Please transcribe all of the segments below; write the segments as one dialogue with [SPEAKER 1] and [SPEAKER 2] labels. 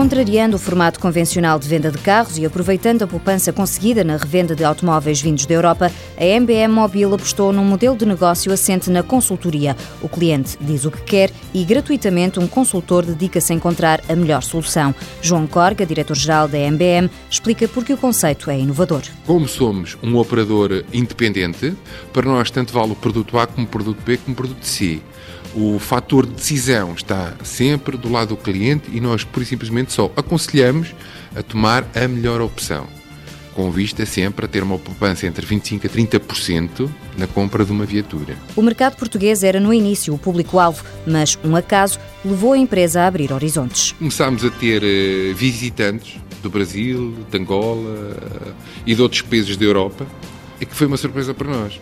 [SPEAKER 1] Contrariando o formato convencional de venda de carros e aproveitando a poupança conseguida na revenda de automóveis vindos da Europa, a MBM Mobile apostou num modelo de negócio assente na consultoria. O cliente diz o que quer e, gratuitamente, um consultor dedica-se a encontrar a melhor solução. João Corga, diretor-geral da MBM, explica porque o conceito é inovador.
[SPEAKER 2] Como somos um operador independente, para nós tanto vale o produto A como o produto B como o produto C o fator de decisão está sempre do lado do cliente e nós, por simplesmente, só aconselhamos a tomar a melhor opção, com vista sempre a ter uma poupança entre 25% a 30% na compra de uma viatura.
[SPEAKER 1] O mercado português era no início o público-alvo, mas um acaso levou a empresa a abrir horizontes.
[SPEAKER 2] Começámos a ter eh, visitantes do Brasil, de Angola eh, e de outros países da Europa, e que foi uma surpresa para nós.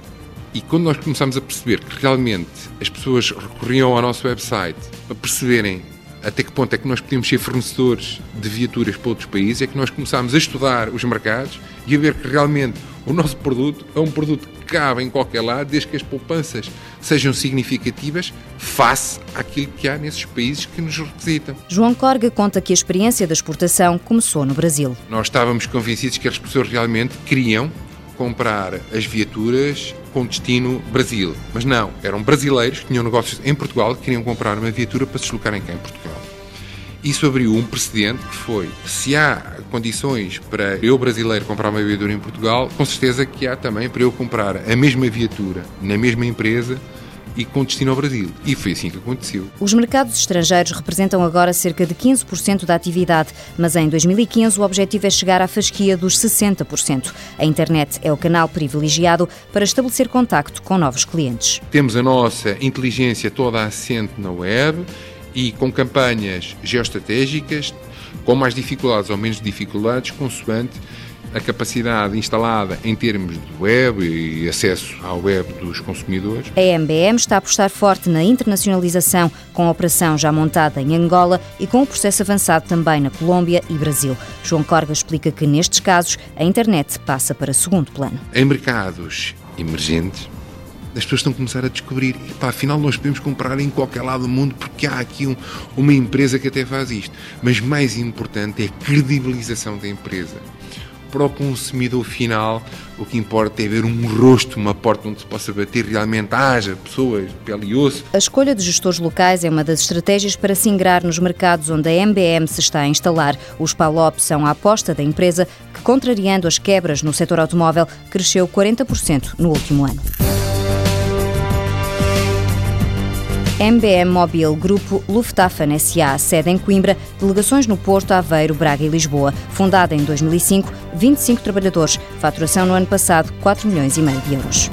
[SPEAKER 2] E quando nós começamos a perceber que realmente as pessoas recorriam ao nosso website para perceberem até que ponto é que nós podíamos ser fornecedores de viaturas para outros países, é que nós começámos a estudar os mercados e a ver que realmente o nosso produto é um produto que cabe em qualquer lado, desde que as poupanças sejam significativas face àquilo que há nesses países que nos requisitam.
[SPEAKER 1] João Corga conta que a experiência da exportação começou no Brasil.
[SPEAKER 2] Nós estávamos convencidos que as pessoas realmente queriam comprar as viaturas com destino Brasil. Mas não, eram brasileiros que tinham negócios em Portugal que queriam comprar uma viatura para se deslocarem cá em Portugal. Isso abriu um precedente que foi: se há condições para eu, brasileiro, comprar uma viatura em Portugal, com certeza que há também para eu comprar a mesma viatura na mesma empresa e com destino ao Brasil. E foi assim que aconteceu.
[SPEAKER 1] Os mercados estrangeiros representam agora cerca de 15% da atividade, mas em 2015 o objetivo é chegar à fasquia dos 60%. A internet é o canal privilegiado para estabelecer contacto com novos clientes.
[SPEAKER 2] Temos a nossa inteligência toda assente na web e com campanhas geoestratégicas, com mais dificuldades ou menos dificuldades, consoante a capacidade instalada em termos de web e acesso à web dos consumidores.
[SPEAKER 1] A MBM está a apostar forte na internacionalização, com a operação já montada em Angola e com o processo avançado também na Colômbia e Brasil. João Corga explica que nestes casos a internet passa para segundo plano.
[SPEAKER 2] Em mercados emergentes, as pessoas estão a começar a descobrir, pá, afinal nós podemos comprar em qualquer lado do mundo porque há aqui um, uma empresa que até faz isto. Mas mais importante é a credibilização da empresa para o consumidor final, o que importa é ver um rosto, uma porta onde se possa bater, realmente haja pessoas, pele e osso.
[SPEAKER 1] A escolha de gestores locais é uma das estratégias para se ingrar nos mercados onde a MBM se está a instalar. Os PALOP são a aposta da empresa que, contrariando as quebras no setor automóvel, cresceu 40% no último ano. MBM Mobile Grupo Lufthansa SA, sede em Coimbra, delegações no Porto, Aveiro, Braga e Lisboa. Fundada em 2005, 25 trabalhadores, faturação no ano passado 4 milhões e meio de euros.